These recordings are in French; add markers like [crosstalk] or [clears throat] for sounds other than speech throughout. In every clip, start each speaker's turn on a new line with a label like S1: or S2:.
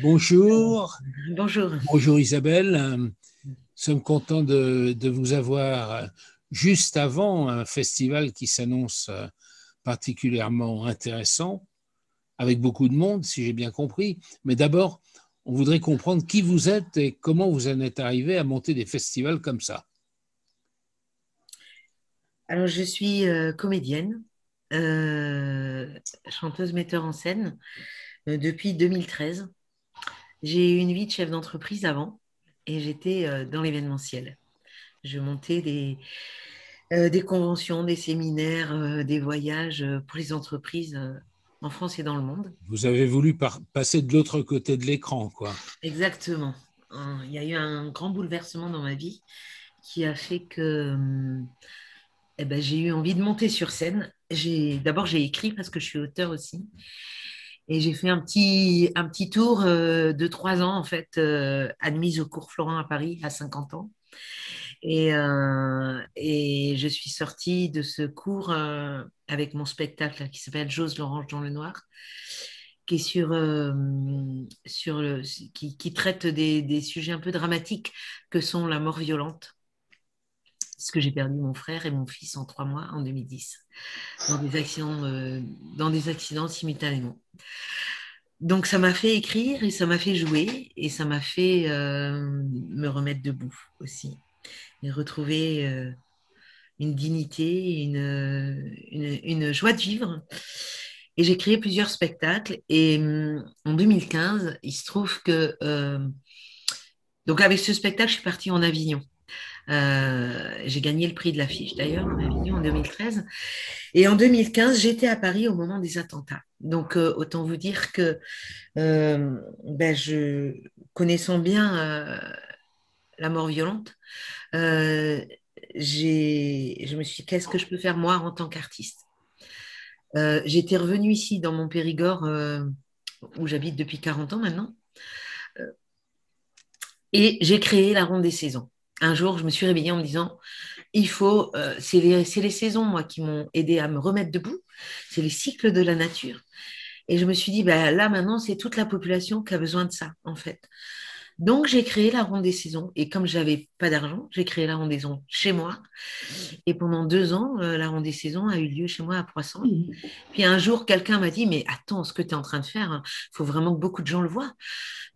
S1: Bonjour.
S2: Bonjour.
S1: Bonjour Isabelle. Nous sommes contents de, de, vous avoir juste avant un festival qui s'annonce particulièrement intéressant, avec beaucoup de monde, si j'ai bien compris. Mais d'abord, on voudrait comprendre qui vous êtes et comment vous en êtes arrivé à monter des festivals comme ça.
S2: Alors, je suis euh, comédienne, euh, chanteuse, metteur en scène euh, depuis 2013. J'ai eu une vie de chef d'entreprise avant et j'étais dans l'événementiel. Je montais des, des conventions, des séminaires, des voyages pour les entreprises en France et dans le monde.
S1: Vous avez voulu passer de l'autre côté de l'écran, quoi.
S2: Exactement. Il y a eu un grand bouleversement dans ma vie qui a fait que eh ben, j'ai eu envie de monter sur scène. D'abord, j'ai écrit parce que je suis auteur aussi. Et j'ai fait un petit, tour euh, de trois ans, en fait, euh, admise au cours Florent à Paris à 50 ans. Et, euh, et je suis sortie de ce cours avec mon spectacle qui s'appelle J'ose l'orange dans le noir, qui traite des, sujets un peu dramatiques que sont la mort violente parce que j'ai perdu mon frère et mon fils en trois mois en 2010 dans des accidents, euh, dans des accidents simultanément. Donc ça m'a fait écrire et ça m'a fait jouer et ça m'a fait euh, me remettre debout aussi et retrouver euh, une dignité, une, une, joie de vivre. Et j'ai créé plusieurs spectacles et en 2015, il se trouve que donc avec ce spectacle, je suis partie en Avignon. Euh, j'ai gagné le prix de l'affiche d'ailleurs en Avignon en 2013. Et en 2015, j'étais à Paris au moment des attentats. Donc euh, autant vous dire que euh, ben, je connaissant bien la mort violente, je me suis dit qu'est-ce que je peux faire moi en tant qu'artiste? J'étais revenue ici dans mon Périgord où j'habite depuis 40 ans maintenant. Et j'ai créé la Ronde des Saisons un jour, je me suis réveillée en me disant, il faut, euh, c'est les, les, saisons, moi, qui m'ont aidé à me remettre debout, c'est les cycles de la nature. Et je me suis dit, bah, là, maintenant, c'est toute la population qui a besoin de ça, en fait. Donc, j'ai créé la ronde des saisons. Et comme je n'avais pas d'argent, j'ai créé la ronde des saisons chez moi. Et pendant deux ans, euh, la ronde des saisons a eu lieu chez moi à Poisson. Puis un jour, quelqu'un m'a dit, mais attends, ce que tu es en train de faire, il hein, faut vraiment que beaucoup de gens le voient.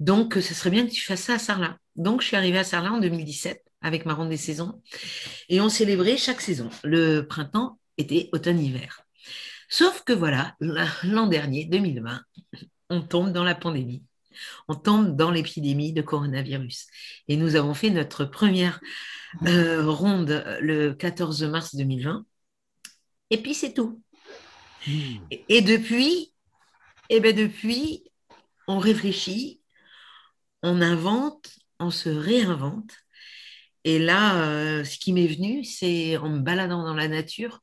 S2: Donc, ce serait bien que tu fasses ça à Sarlat. Donc, je suis arrivée à Sarlat en 2017 avec ma ronde des saisons. Et on célébrait chaque saison, le printemps, été, automne, hiver. Sauf que voilà, l'an dernier, 2020, on tombe dans la pandémie. On tombe dans l'épidémie de coronavirus. Et nous avons fait notre première euh, ronde le 14 mars 2020. Et puis c'est tout. Hmm. Et, depuis, et eh ben depuis, on réfléchit, on invente, on se réinvente. Et là, euh, ce qui m'est venu, c'est en me baladant dans la nature,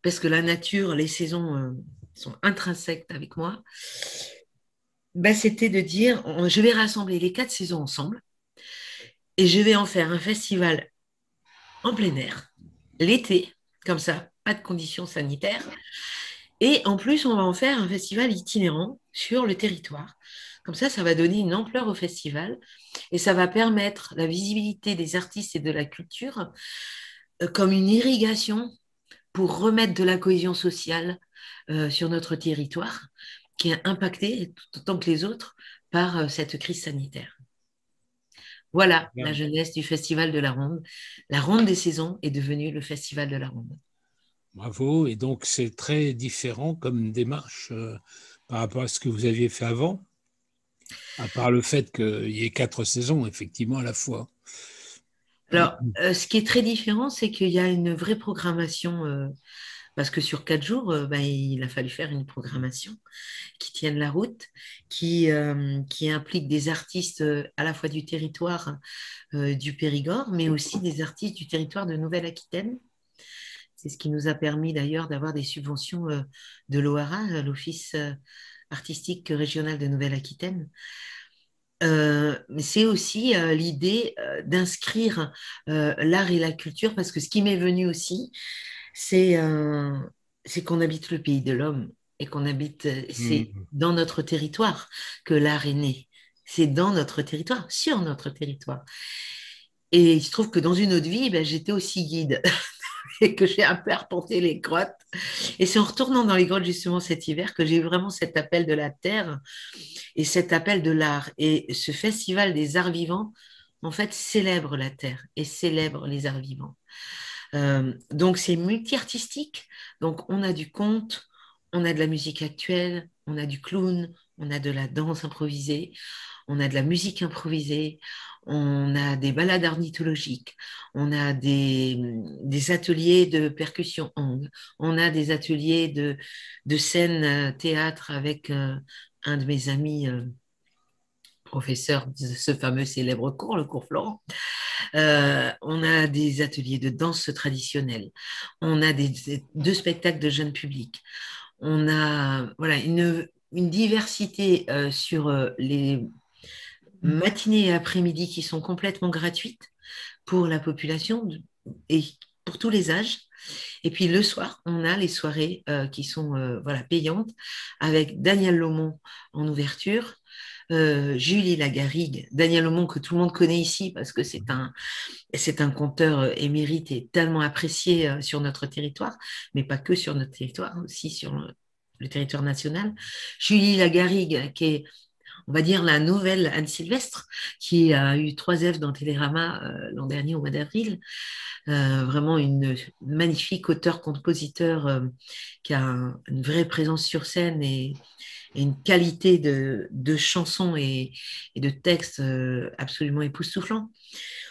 S2: parce que la nature, les saisons euh, sont intrinsèques avec moi, bah, c'était de dire, je vais rassembler les quatre saisons ensemble, et je vais en faire un festival en plein air, l'été, comme ça, pas de conditions sanitaires. Et en plus, on va en faire un festival itinérant sur le territoire. Comme ça, ça va donner une ampleur au festival et ça va permettre la visibilité des artistes et de la culture euh, comme une irrigation pour remettre de la cohésion sociale euh, sur notre territoire qui est impacté tout autant que les autres par euh, cette crise sanitaire. Voilà la jeunesse du Festival de la Ronde. La Ronde des saisons est devenue le Festival de la Ronde.
S1: Bravo. Et donc, c'est très différent comme démarche par rapport à ce que vous aviez fait avant? À part le fait qu'il y ait quatre saisons, effectivement, à la fois.
S2: Alors, euh, ce qui est très différent, c'est qu'il y a une vraie programmation, euh, parce que sur quatre jours, euh, ben, il a fallu faire une programmation qui tienne la route, qui, qui implique des artistes à la fois du territoire du Périgord, mais aussi des artistes du territoire de Nouvelle-Aquitaine. C'est ce qui nous a permis d'ailleurs d'avoir des subventions de l'OARA, l'Office artistique régionale de Nouvelle-Aquitaine. Euh, c'est aussi euh, l'idée euh, d'inscrire l'art et la culture, parce que ce qui m'est venu aussi, c'est c'est qu'on habite le pays de l'homme et qu'on habite, c'est mmh. dans notre territoire que l'art est né. c'est dans notre territoire, sur notre territoire. Et il se trouve que dans une autre vie, ben, j'étais aussi guide [laughs] [laughs] et que j'ai un peu arpenté les grottes. Et c'est en retournant dans les grottes justement cet hiver que j'ai eu vraiment cet appel de la terre et cet appel de l'art. Et ce festival des arts vivants, en fait, célèbre la terre et célèbre les arts vivants. Euh, donc c'est multi-artistique. Donc on a du conte, on a de la musique actuelle, on a du clown, on a de la danse improvisée, on a de la musique improvisée, on a des balades ornithologiques, on a des, ateliers de percussion on a des ateliers de, scène euh, théâtre avec euh, un de mes amis euh, professeur de ce fameux célèbre cours, le cours Florent. on a des ateliers de danse traditionnelle, on a des, deux spectacles de jeunes publics, on a voilà, une diversité sur les matinées et après-midi qui sont complètement gratuites pour la population et pour tous les âges. Et puis le soir, on a les soirées euh, qui sont euh, voilà, payantes avec Daniel Lomont en ouverture, euh, Julie Lagarigue, Daniel Lomont que tout le monde connaît ici parce que c'est un, c'est un conteur émérite et tellement apprécié sur notre territoire, mais pas que sur notre territoire, aussi sur le, le territoire national. Julie Lagarigue qui est on va dire, la nouvelle Anne Sylvestre, qui a eu trois F dans Télérama euh, l'an dernier au mois d'avril. Euh, vraiment une magnifique auteur-compositeur euh, qui a une vraie présence sur scène et, une qualité de, chansons et, de textes absolument époustouflants.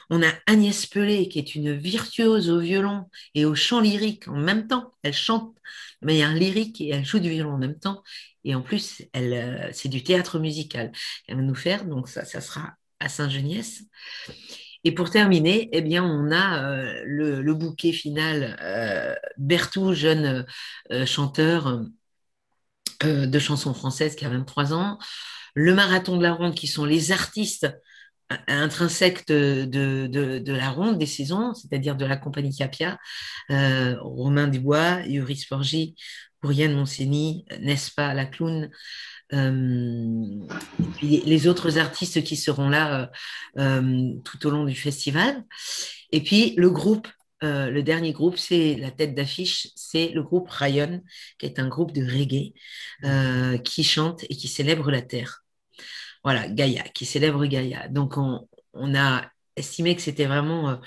S2: On a Agnès Pelé, qui est une virtuose au violon et au chant lyrique en même temps. Elle chante de manière lyrique et elle joue du violon en même temps. Et en plus, elle, euh, c'est du théâtre musical. Elle va nous faire, donc ça, ça sera à Saint-Geniès. Et pour terminer, eh bien, on a euh, le, bouquet final euh, Bertou, jeune chanteur de chansons françaises qui a 23 ans, le marathon de la ronde qui sont les artistes intrinsèques de, la ronde des saisons, c'est-à-dire de la compagnie Capia, Romain Dubois, Yuri Sporgi, Yann Monsigny, n'est-ce pas, la clown, euh, et les autres artistes qui seront là euh, euh, tout au long du festival. Et puis le groupe, le dernier groupe, c'est la tête d'affiche, c'est le groupe Ryan, qui est un groupe de reggae qui chante et qui célèbre la terre. Voilà, Gaïa, qui célèbre Gaïa. Donc on, a estimé que c'était vraiment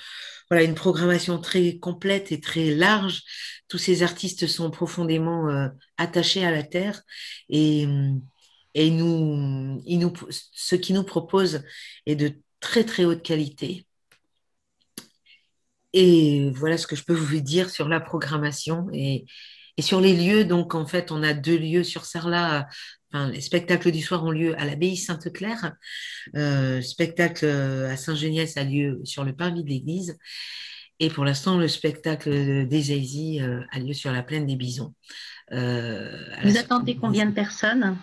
S2: voilà, une programmation très complète et très large. Tous ces artistes sont profondément euh, attachés à la terre et, nous, ce qu'ils nous proposent est de très très haute qualité. Et voilà ce que je peux vous dire sur la programmation et, et sur les lieux. Donc en fait, on a deux lieux sur Sarlat les spectacles du soir ont lieu à l'abbaye Sainte-Claire. Euh, spectacle à Saint-Geniès a lieu sur le parvis de l'église. Et pour l'instant, le spectacle des Aisies euh, a lieu sur la plaine des Bisons.
S3: Euh, Vous attendez combien de personnes?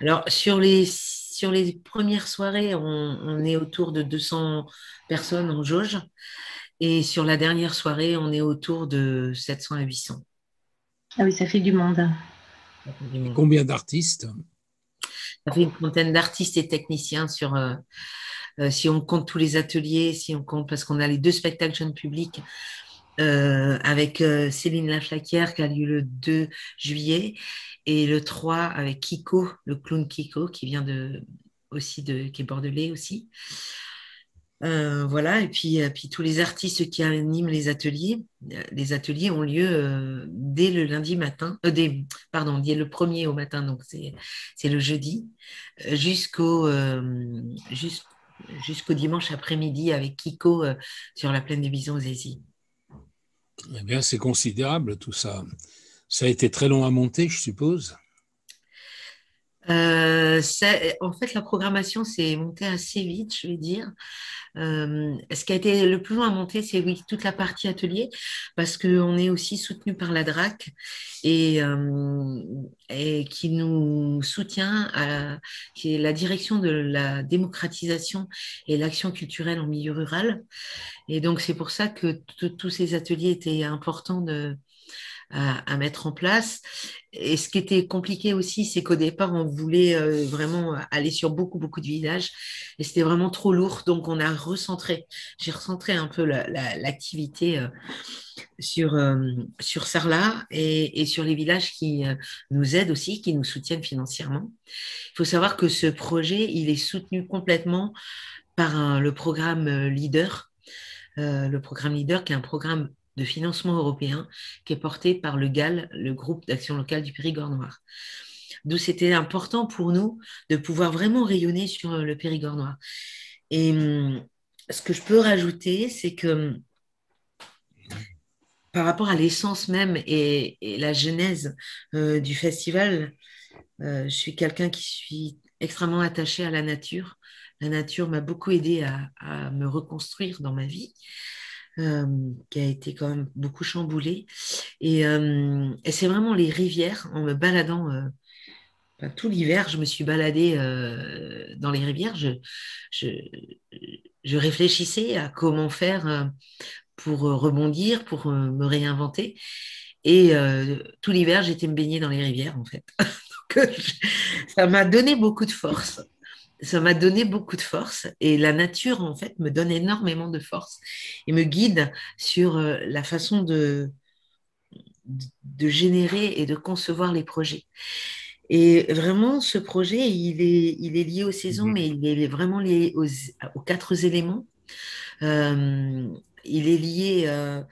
S2: Alors, sur les, sur les premières soirées, on, on, est autour de 200 personnes en jauge. Et sur la dernière soirée, on est autour de 700 à 800.
S3: Ah oui, ça fait du monde.
S1: Combien d'artistes?
S2: Ça fait une trentaine d'artistes et techniciens sur. Euh, euh, si on compte tous les ateliers, si on compte parce qu'on a les deux spectacles jeunes publics euh, avec Céline Laflaquière qui a lieu le 2 juillet et le 3 avec Kiko, le clown Kiko qui vient de aussi de qui est bordelais aussi. Euh, voilà, et puis, euh, puis tous les artistes qui animent les ateliers, euh, les ateliers ont lieu dès le lundi matin, pardon, dès le premier au matin, donc c'est le jeudi, jusqu'au dimanche après-midi avec Kiko sur la plaine des Bisons aux
S1: Eh bien, c'est considérable tout ça. Ça a été très long à monter, je suppose?
S2: Euh, en fait, la programmation s'est montée assez vite, je vais dire. Euh, ce qui a été le plus long à monter, c'est oui, toute la partie atelier, parce qu'on est aussi soutenu par la DRAC et, euh, et qui nous soutient, à, qui est la direction de la démocratisation et l'action culturelle en milieu rural. Et donc, c'est pour ça que tous ces ateliers étaient importants de, à, mettre en place. Et ce qui était compliqué aussi, c'est qu'au départ, on voulait euh, vraiment aller sur beaucoup, beaucoup de villages. Et c'était vraiment trop lourd. Donc, on a recentré. J'ai recentré un peu l'activité euh, sur, euh, sur Sarlat et, et, sur les villages qui nous aident aussi, qui nous soutiennent financièrement. Il faut savoir que ce projet, il est soutenu complètement par le programme Leader. le programme Leader, qui est un programme de financement européen qui est porté par le GAL, le groupe d'action locale du Périgord noir. D'où c'était important pour nous de pouvoir vraiment rayonner sur le Périgord noir. Et hum, ce que je peux rajouter, c'est que hum, par rapport à l'essence même et, la genèse euh, du festival, euh, je suis quelqu'un qui suis extrêmement attaché à la nature. La nature m'a beaucoup aidé à, me reconstruire dans ma vie. Euh, qui a été quand même beaucoup chamboulée. Et, euh, c'est vraiment les rivières, en me baladant euh, tout l'hiver, je me suis baladée dans les rivières. Je, réfléchissais à comment faire pour rebondir, pour me réinventer. Et tout l'hiver, j'étais me baigner dans les rivières, en fait. [laughs] Donc, ça m'a donné beaucoup de force ça m'a donné beaucoup de force et la nature, en fait, me donne énormément de force et me guide sur euh, la façon de, de générer et de concevoir les projets. Et vraiment, ce projet, il est, il est lié aux saisons, mhm. mais il est vraiment lié aux, aux quatre éléments. Euh, il est lié euh,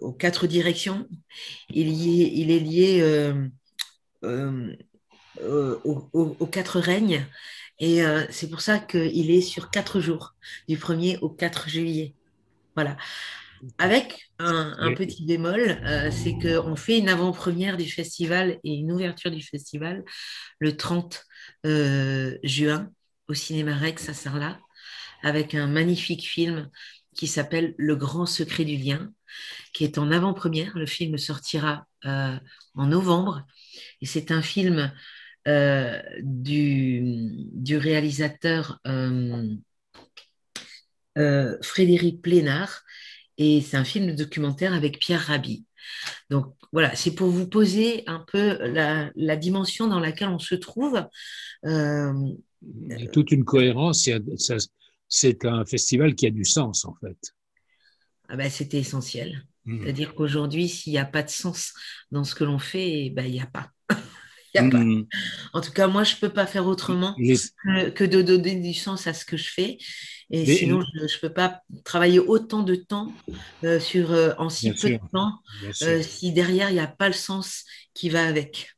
S2: aux quatre directions. Il, il est lié aux, aux, quatre règnes. Et euh, c'est pour ça qu'il est sur quatre jours, du 1er au 4 juillet. Voilà. Avec un, petit bémol, euh, c'est qu'on fait une avant-première du festival et une ouverture du festival le 30 euh, juin au cinéma Rex à Sarlat, avec un magnifique film qui s'appelle Le grand secret du lien, qui est en avant-première. Le film sortira en novembre. Et c'est un film euh, du, du, réalisateur euh, euh, Frédéric Plénard. Et c'est un film documentaire avec Pierre Rabhi. Donc voilà, c'est pour vous poser un peu la, la, dimension dans laquelle on se trouve.
S1: Il y a toute une cohérence. C'est un festival qui a du sens, en fait.
S2: Ah ben, C'était essentiel. Mmh. C'est-à-dire qu'aujourd'hui, s'il n'y a pas de sens dans ce que l'on fait, ben, il n'y a pas. Hmm. En tout cas, moi, je ne peux pas faire autrement que, de donner du sens à ce que je fais. Et sinon, je ne peux pas travailler autant de temps euh, sur, euh, en si peu de temps euh, si derrière, il n'y a pas le sens qui va avec.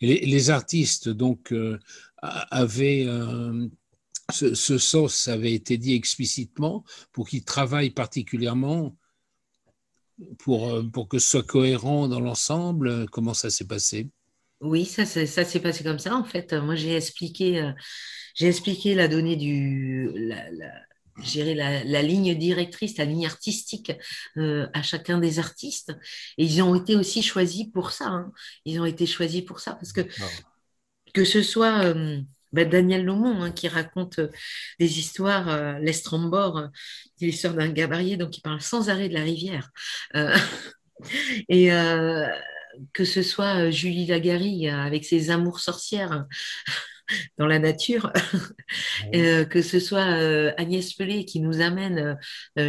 S1: les, artistes, donc, avaient. Ce, ce, sens avait été dit explicitement pour qu'ils travaillent particulièrement pour, pour que ce soit cohérent dans l'ensemble. Comment ça s'est passé?
S2: Oui, ça, ça s'est passé comme ça, en fait. Moi, j'ai expliqué, euh, j'ai expliqué la donnée du, la, la, la, ligne directrice, la ligne artistique euh, à chacun des artistes. Et ils ont été aussi choisis pour ça. Hein. Ils ont été choisis pour ça parce que que ce soit euh, ben, Daniel Lomont hein, qui raconte des histoires, l'Estrambord, l'histoire d'un gabarier, donc il parle sans arrêt de la rivière. [laughs] et que ce soit euh, Julie Lagarry euh, avec ses amours sorcières [laughs] dans la nature, [laughs] euh, que ce soit Agnès Pelé qui nous amène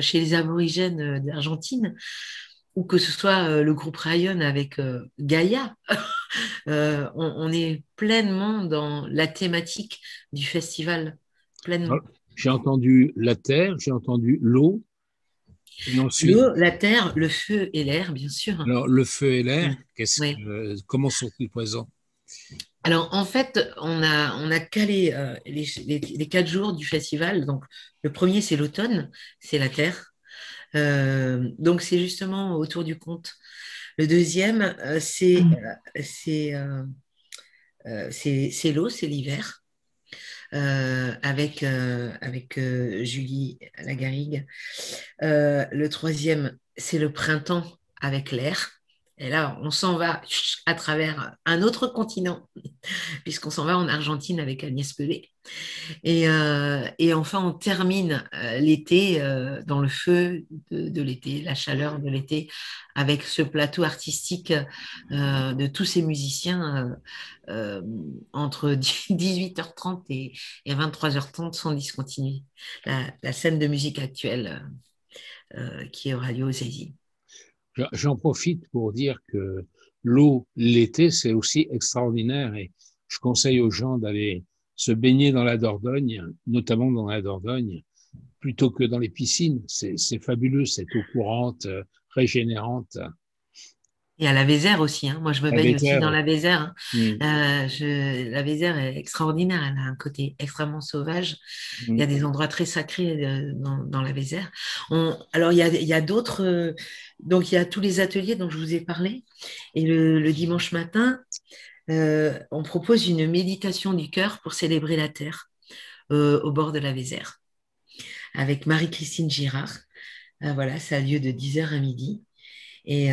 S2: chez les aborigènes d'Argentine, ou que ce soit le groupe Rayon avec Gaïa. [laughs] on, est pleinement dans la thématique du festival, pleinement.
S1: J'ai entendu la terre, j'ai entendu l'eau,
S2: L'eau, la terre, le feu et l'air, bien sûr.
S1: Alors, le feu et l'air, comment sont-ils présents?
S2: Alors en fait, on a, on a calé euh, les, quatre jours du festival. Donc le premier c'est l'automne, c'est la terre. Euh, donc c'est justement autour du conte. Le deuxième euh, c'est c'est l'eau, c'est l'hiver. Euh, avec, euh, avec euh, Julie Lagarigue. le troisième, c'est le printemps avec l'air. Et là, on s'en va à travers un autre continent, [laughs] puisqu'on s'en va en Argentine avec Agnès Pelé. Et, euh, enfin, on termine euh, l'été euh, dans le feu de, l'été, la chaleur de l'été, avec ce plateau artistique de tous ces musiciens entre [laughs] 18h30 et, 23h30 sans discontinuer. La, scène de musique actuelle qui est au Radio Zazie.
S1: J'en profite pour dire que l'eau l'été, c'est aussi extraordinaire et je conseille aux gens d'aller se baigner dans la Dordogne, notamment dans la Dordogne, plutôt que dans les piscines. C'est fabuleux, cette eau courante, euh, régénérante.
S2: Et à la Vézère aussi. Hein. Moi, je me baigne aussi dans la Vézère. Hein. Mm. Euh, la Vézère est extraordinaire. Elle a un côté extrêmement sauvage. Il y a mm. des endroits très sacrés euh, dans, la Vézère. alors, il y a, d'autres. Euh, donc, il y a tous les ateliers dont je vous ai parlé. Et le, dimanche matin, on propose une méditation du cœur pour célébrer la terre au bord de la Vézère avec Marie-Christine Girard. voilà, ça a lieu de 10h à midi. Et,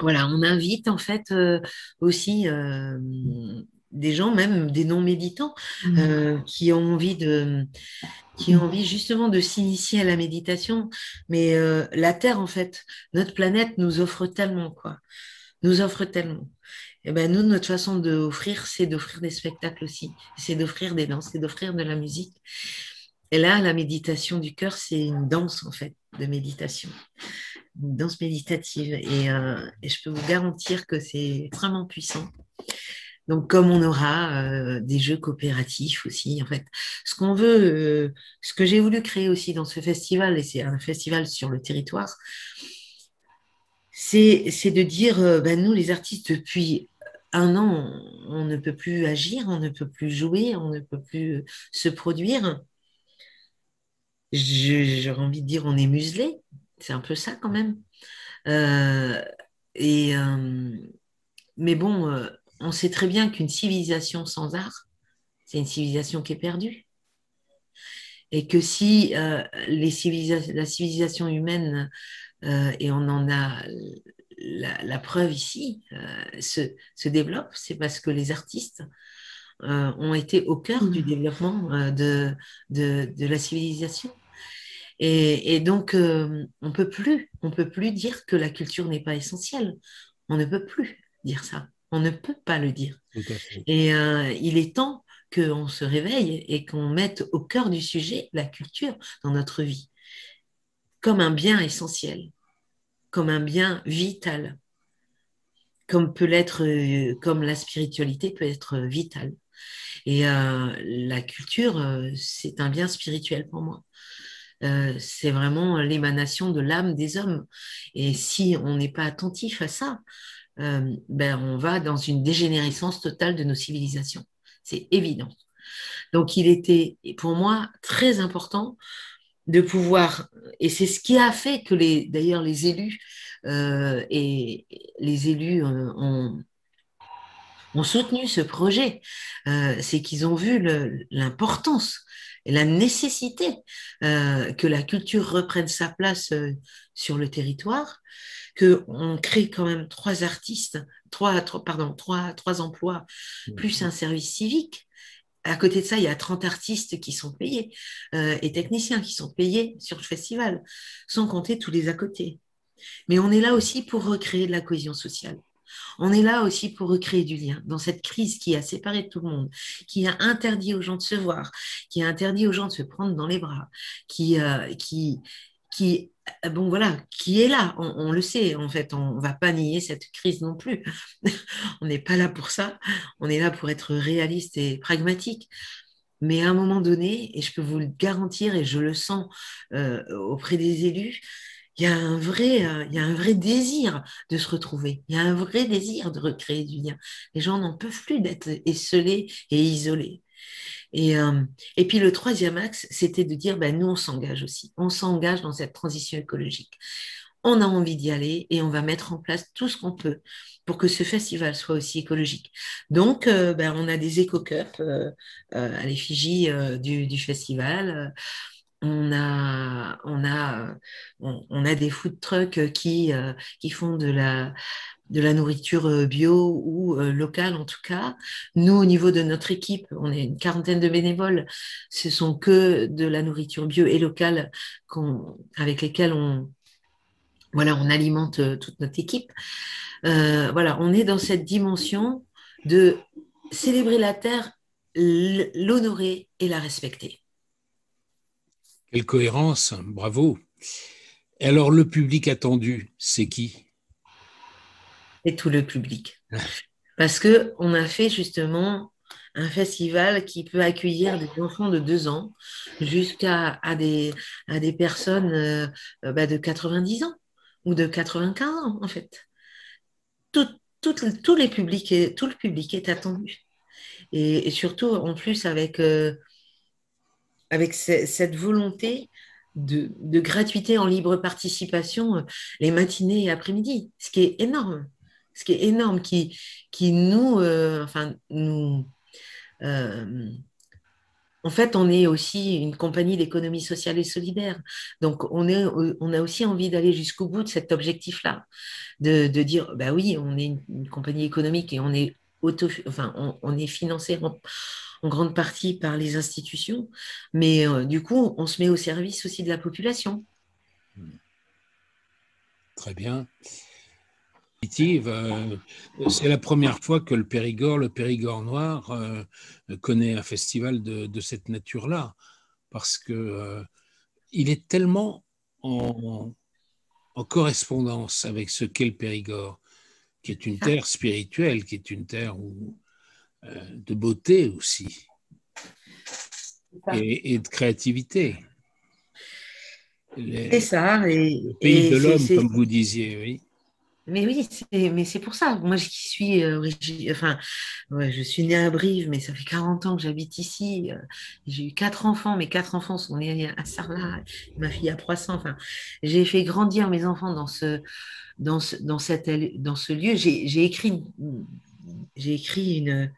S2: voilà, on invite en fait euh, aussi euh, des gens, même des non-méditants, mmh. euh, qui ont envie de qui ont envie justement de s'initier à la méditation. Mais la Terre, en fait, notre planète nous offre tellement, quoi. Nous offre tellement. Et eh ben nous, notre façon d'offrir, c'est d'offrir des spectacles aussi. C'est d'offrir des danses, c'est d'offrir de la musique. Et là, la méditation du cœur, c'est une danse, en fait, de méditation danse méditative. Euh, et, je peux vous garantir que c'est vraiment puissant. Donc, comme on aura euh, des jeux coopératifs aussi, en fait, ce qu'on veut, euh, ce que j'ai voulu créer aussi dans ce festival, et c'est un festival sur le territoire, c'est de dire, ben, nous, les artistes, depuis un an, on, ne peut plus agir, on ne peut plus jouer, on ne peut plus se produire. J'aurais envie de dire, on est muselé c'est un peu ça quand même. Euh, et, euh, mais bon, euh, on sait très bien qu'une civilisation sans art, c'est une civilisation qui est perdue. Et que si les la civilisation humaine, et on en a la, preuve ici, se, se, développe, c'est parce que les artistes ont été au cœur du mmh. développement de, de, de la civilisation. Et, donc, euh, on peut plus, on peut plus dire que la culture n'est pas essentielle. On ne peut plus dire ça. On ne peut pas le dire. Et euh, il est temps qu'on se réveille et qu'on mette au cœur du sujet la culture dans notre vie, comme un bien essentiel, comme un bien vital, comme peut l'être, euh, comme la spiritualité peut être vitale. Et la culture, c'est un bien spirituel pour moi. Euh, c'est vraiment l'émanation de l'âme des hommes. Et si on n'est pas attentif à ça, euh, ben on va dans une dégénérescence totale de nos civilisations. C'est évident. Donc il était pour moi très important de pouvoir, et c'est ce qui a fait que les, d'ailleurs les élus euh, et les élus ont, ont soutenu ce projet, c'est qu'ils ont vu l'importance et la nécessité euh, que la culture reprenne sa place euh, sur le territoire, qu'on crée quand même trois artistes, trois, pardon, trois, trois emplois, mmh. plus un service civique. À côté de ça, il y a 30 artistes qui sont payés euh, et techniciens qui sont payés sur le festival, sans compter tous les à côté. Mais on est là aussi pour recréer de la cohésion sociale. On est là aussi pour recréer du lien dans cette crise qui a séparé tout le monde, qui a interdit aux gens de se voir, qui a interdit aux gens de se prendre dans les bras, qui, euh, qui, qui euh, bon voilà, qui est là, on, le sait, en fait, on ne va pas nier cette crise non plus. [laughs] on n'est pas là pour ça, on est là pour être réaliste et pragmatique. Mais à un moment donné, et je peux vous le garantir, et je le sens euh, auprès des élus, il y a un vrai, euh, y a un vrai désir de se retrouver. Il y a un vrai désir de recréer du lien. Les gens n'en peuvent plus d'être esselés et isolés. Et, euh, et puis le troisième axe, c'était de dire, ben, nous, on s'engage aussi. On s'engage dans cette transition écologique. On a envie d'y aller et on va mettre en place tout ce qu'on peut pour que ce festival soit aussi écologique. Donc, euh, ben, on a des éco-cups à l'effigie du, festival on a, on a, on, a des food trucks qui, qui font de la, de la nourriture bio ou locale en tout cas. Nous, au niveau de notre équipe, on est une quarantaine de bénévoles. Ce sont que de la nourriture bio et locale avec lesquelles on, voilà, on alimente toute notre équipe. voilà, on est dans cette dimension de célébrer la terre, l'honorer et la respecter.
S1: Quelle cohérence, bravo. Et alors, le public attendu, c'est qui?
S2: C'est tout le public. Parce qu'on a fait justement un festival qui peut accueillir des enfants de deux ans jusqu'à à des, à des personnes euh, bah, de 90 ans ou de 95 ans, en fait. Tout, tout, les publics, tout le public est attendu. Et, surtout, en plus, avec, euh, avec cette volonté de, gratuité en libre participation euh, les matinées et après-midi, ce qui est énorme. Ce qui est énorme, qui, nous, euh, enfin, nous, en fait, on est aussi une compagnie d'économie sociale et solidaire. Donc, on, est, on a aussi envie d'aller jusqu'au bout de cet objectif-là, de, dire, bah oui, on est une, compagnie économique et on est, on, est financé en, grande partie par les institutions, mais euh, du coup, on se met au service aussi de la population.
S1: Très bien. Euh, c'est la première fois que le Périgord, le Périgord noir, euh, connaît un festival de, cette nature-là, parce que il est tellement en, correspondance avec ce qu'est le Périgord, qui est une terre spirituelle, qui est une terre de beauté aussi, et, de créativité.
S2: C'est ça. Et,
S1: le pays de l'homme, comme vous disiez, oui.
S2: Mais oui, mais c'est pour ça. Moi, je suis, euh, enfin, je suis née à Brive, mais ça fait 40 ans que j'habite ici. Euh, j'ai eu quatre enfants. Mes quatre enfants sont nés à Sarlat. Ma fille a 300. Enfin, j'ai fait grandir mes enfants dans ce, dans ce, dans dans ce lieu. J'ai écrit, j'ai écrit une,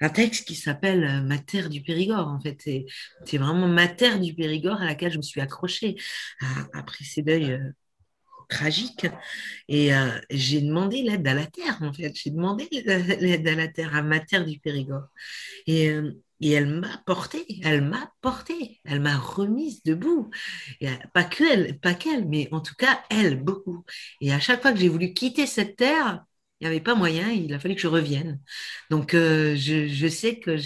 S2: un texte qui s'appelle euh, Ma terre du Périgord. En fait, c'est vraiment ma terre du Périgord à laquelle je me suis accrochée après ces deuils tragique. Et euh, j'ai demandé l'aide à la terre, en fait. J'ai demandé l'aide à la terre, à ma terre du Périgord. Et, euh, et elle m'a porté, elle m'a porté, elle m'a remise debout. Euh, pas que elle, pas qu'elle, mais en tout cas, elle, beaucoup. Et à chaque fois que j'ai voulu quitter cette terre, il n'y avait pas moyen, il a fallu que je revienne. Donc, je, je, sais qu'il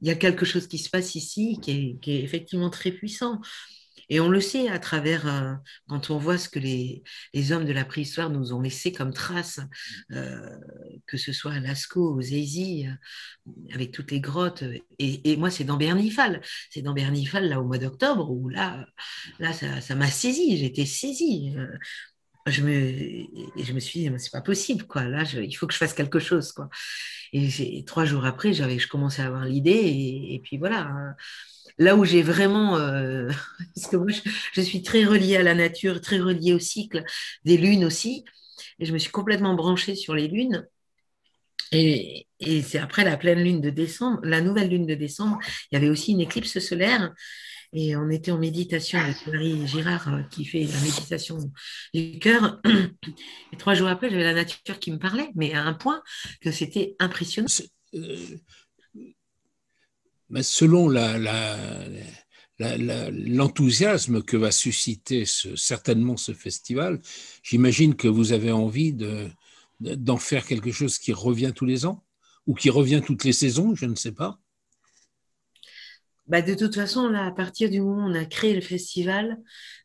S2: y a quelque chose qui se passe ici qui est, qui est effectivement très puissant. Et on le sait à travers, euh, quand on voit ce que les, hommes de la préhistoire nous ont laissé comme traces, euh, que ce soit à Lascaux, aux Zézi, euh, avec toutes les grottes. Et, moi, c'est dans Bernifal. C'est dans Bernifal, là, au mois d'octobre, où là, là ça m'a saisi, j'étais saisie. Je me, je me suis dit, c'est pas possible, quoi. Là, il faut que je fasse quelque chose, quoi. Et trois jours après, j'avais, je commençais à avoir l'idée, et, et, puis voilà. Hein là où j'ai vraiment, euh, [laughs] parce que moi je, suis très reliée à la nature, très reliée au cycle des lunes aussi, et je me suis complètement branchée sur les lunes. Et, c'est après la pleine lune de décembre, la nouvelle lune de décembre, il y avait aussi une éclipse solaire. Et on était en méditation avec Marie Girard euh, qui fait la méditation du cœur. [clears throat] Et trois jours après, j'avais la nature qui me parlait, mais à un point que c'était impressionnant. Euh,
S1: selon l'enthousiasme que va susciter certainement ce festival, j'imagine que vous avez envie d'en faire quelque chose qui revient tous les ans ou qui revient toutes les saisons, je ne sais pas.
S2: Bah de toute façon, là, à partir du moment où on a créé le festival,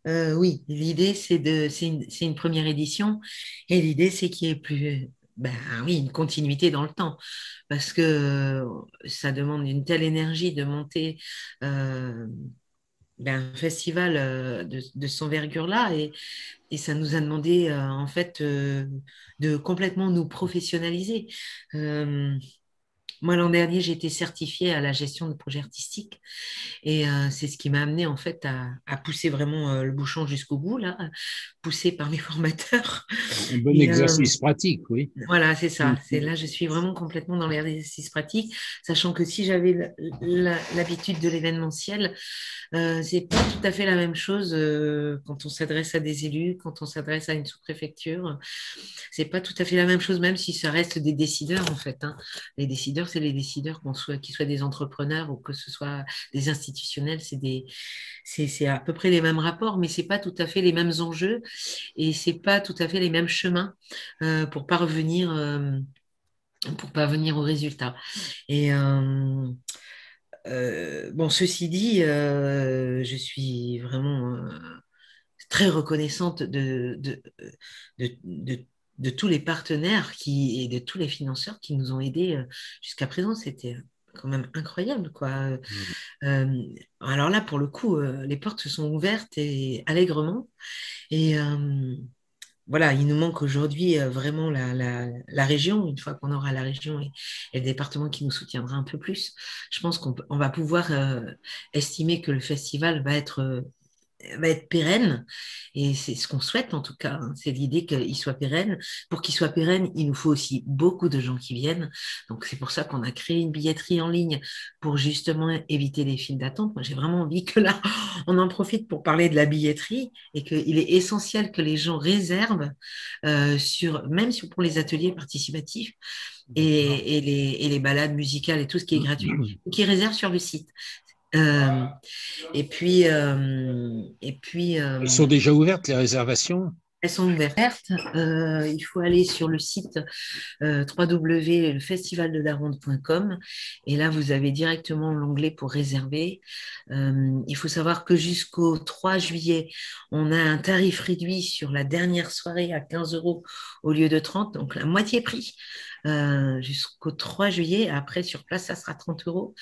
S2: euh, oui, l'idée, c'est une, une, première édition. Et l'idée, c'est qu'il y ait plus, ben oui, une continuité dans le temps, parce que euh, ça demande une telle énergie de monter euh, ben, un festival de, de son envergure-là, et, et, ça nous a demandé en fait de complètement nous professionnaliser. Moi, l'an dernier, j'ai été certifiée à la gestion de projets artistiques et euh, c'est ce qui m'a amené en fait à, pousser vraiment euh, le bouchon jusqu'au bout, là, poussé par mes [laughs] formateurs.
S1: Un bon exercice pratique, oui.
S2: Voilà, c'est ça. Mm. C'est là, je suis vraiment complètement dans l'exercice pratique, sachant que si j'avais l'habitude de l'événementiel, euh, c'est pas tout à fait la même chose quand on s'adresse à des élus, quand on s'adresse à une sous-préfecture. C'est pas tout à fait la même chose, même si ça reste des décideurs en fait. Hein. Les décideurs c'est les décideurs, qu'on soit, qu'ils soient des entrepreneurs ou que ce soit des institutionnels, c'est des, c'est, à peu près les mêmes rapports, mais c'est pas tout à fait les mêmes enjeux et c'est pas tout à fait les mêmes chemins euh, pour parvenir, euh, pour parvenir au résultat. Et euh, bon, ceci dit, je suis vraiment très reconnaissante de, de, de de tous les partenaires qui, et de tous les financeurs qui nous ont aidés euh, jusqu'à présent. C'était quand même incroyable. Quoi. Mmh. Euh, alors là, pour le coup, euh, les portes se sont ouvertes et allègrement. Et voilà, il nous manque aujourd'hui vraiment la, la, région, une fois qu'on aura la région et, et, le département qui nous soutiendra un peu plus. Je pense qu'on va pouvoir estimer que le festival va être va être pérenne. Et c'est ce qu'on souhaite en tout cas. Hein. C'est l'idée qu'il soit pérenne. Pour qu'il soit pérenne, il nous faut aussi beaucoup de gens qui viennent. Donc c'est pour ça qu'on a créé une billetterie en ligne pour justement éviter les files d'attente. Moi j'ai vraiment envie que là, [laughs] on en profite pour parler de la billetterie et qu'il est essentiel que les gens réservent euh, sur, même pour les ateliers participatifs, et, les, et, les, balades musicales et tout ce qui est gratuit, qui réservent sur le site. Euh, et puis, euh, et puis.
S1: Euh, Elles sont déjà ouvertes les réservations?
S2: Elles sont ouvertes. il faut aller sur le site www.festivaldedaronde.com et là vous avez directement l'onglet pour réserver. il faut savoir que jusqu'au 3 juillet, on a un tarif réduit sur la dernière soirée à 15 euros au lieu de 30, donc la moitié prix. Euh, jusqu'au 3 juillet. Après, sur place, ça sera 30 euros.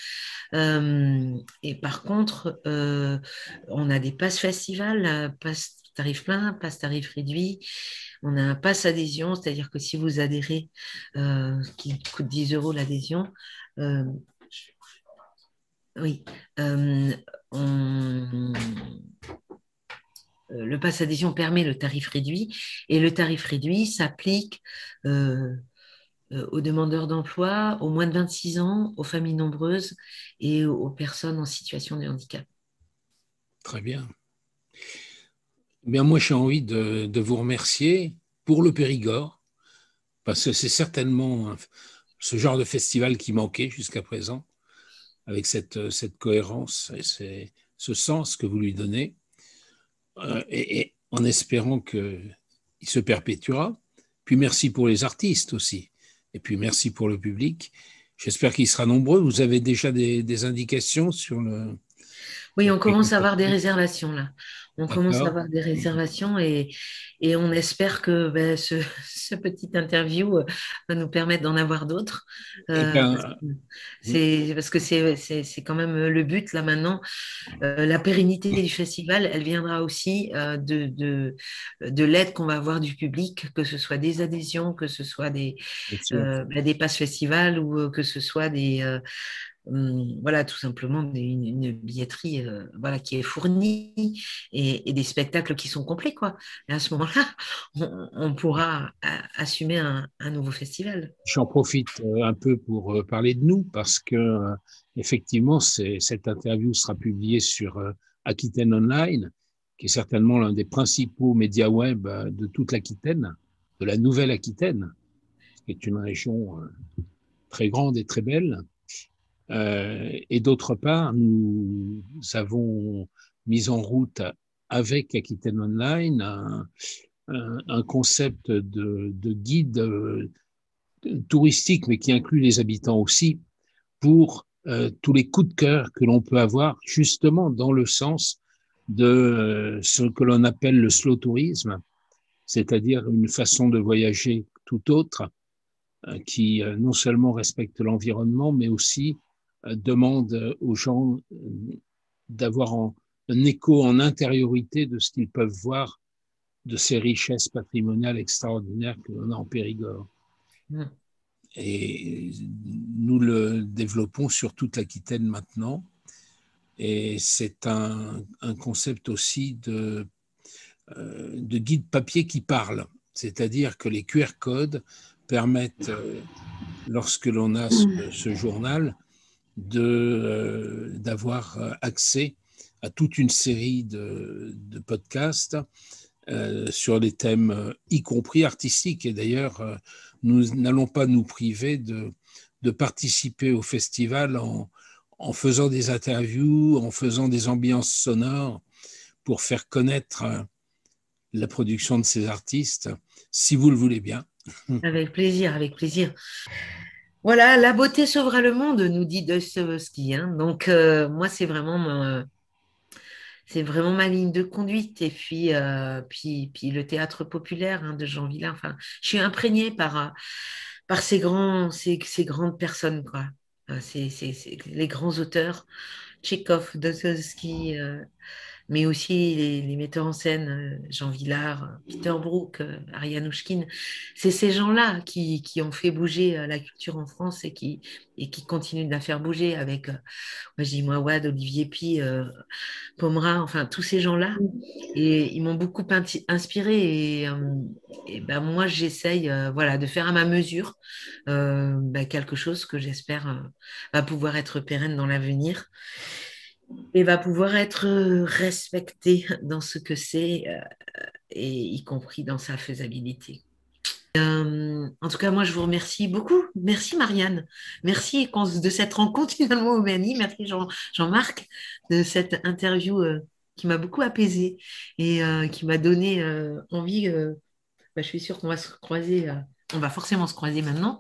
S2: Euh, et par contre, euh, on a des passes festival, passe tarif plein, passe tarif réduit. On a un passe adhésion, c'est-à-dire que si vous adhérez, qui coûte 10 euros l'adhésion, oui, le pass adhésion permet le tarif réduit et le tarif réduit s'applique euh, aux demandeurs d'emploi, aux moins de 26 ans, aux familles nombreuses et aux personnes en situation de handicap.
S1: Très bien. Bien, moi, j'ai envie de, vous remercier pour le Périgord, parce que c'est certainement ce genre de festival qui manquait jusqu'à présent, avec cette, cette cohérence et ce sens que vous lui donnez, euh, et, en espérant qu'il se perpétuera. Puis merci pour les artistes aussi. Et puis merci pour le public. J'espère qu'il sera nombreux. Vous avez déjà des, indications sur le.
S2: Oui, on commence à avoir des réservations là. On commence à avoir des réservations et, et on espère que ben, ce, [laughs] ce, petit interview euh, va nous permettre d'en avoir d'autres. Euh, ben, c'est parce que c'est quand même le but là maintenant. Euh, la pérennité du festival, elle viendra aussi de, de, de l'aide qu'on va avoir du public, que ce soit des adhésions, que ce soit des, ben, des passes festival ou que ce soit des voilà, tout simplement une, billetterie euh, voilà, qui est fournie et, des spectacles qui sont complets. Quoi. Et à ce moment-là, [laughs] on, pourra assumer un, nouveau festival.
S1: J'en profite euh, un peu pour euh, parler de nous parce que effectivement, cette interview sera publiée sur Aquitaine Online, qui est certainement l'un des principaux médias web de toute l'Aquitaine, de la Nouvelle-Aquitaine, qui est une région très grande et très belle. Euh, et d'autre part, nous avons mis en route avec Aquitaine Online un, concept de, de guide euh, touristique, mais qui inclut les habitants aussi, pour euh, tous les coups de cœur que l'on peut avoir justement dans le sens de ce que l'on appelle le slow tourisme, c'est-à-dire une façon de voyager tout autre, qui non seulement respecte l'environnement, mais aussi demande aux gens euh, d'avoir un écho en intériorité de ce qu'ils peuvent voir de ces richesses patrimoniales extraordinaires que l'on a en Périgord. et nous le développons sur toute l'Aquitaine maintenant. Et c'est un, concept aussi de, euh, de guide papier qui parle, c'est-à-dire que les QR codes permettent, euh, lorsque l'on a ce, journal, d'avoir accès à toute une série de, de podcasts euh, sur les thèmes, euh, y compris artistiques. Et d'ailleurs, euh, nous n'allons pas nous priver de, de participer au festival en, en, faisant des interviews, en faisant des ambiances sonores pour faire connaître la production de ces artistes, si vous le voulez bien.
S2: Avec plaisir, avec plaisir. Voilà, la beauté sauvera le monde, nous dit Dostoevsky. Hein. Donc, moi, c'est vraiment mon, c'est vraiment ma ligne de conduite. Et puis, euh, puis, le théâtre populaire hein, de Jean Villard. Enfin, je suis imprégnée par, euh, ces, grands, ces, grandes personnes, quoi. Euh, les grands auteurs, Tchekhov, Dostoevsky, mais aussi les, metteurs en scène, euh, Jean Villard, Peter Brook, euh, Ariane Ouchkine. C'est ces gens-là qui, qui, ont fait bouger euh, la culture en France et qui, et qui continuent de la faire bouger avec, moi je dis Wad, Olivier Pi, Pomera, enfin tous ces gens-là. Et ils m'ont beaucoup inspiré et, et ben, moi j'essaye voilà, de faire à ma mesure ben, quelque chose que j'espère va pouvoir être pérenne dans l'avenir et va pouvoir être euh, respecté [laughs] dans ce que c'est, euh, et y compris dans sa faisabilité. Euh, en tout cas, moi, je vous remercie beaucoup. Merci, Marianne. Merci de cette rencontre [laughs] finalement au Merci, Jean-Marc, de cette interview qui m'a beaucoup apaisée et qui m'a donné envie. Bah, je suis sûre qu'on va se croiser. on va forcément se croiser maintenant.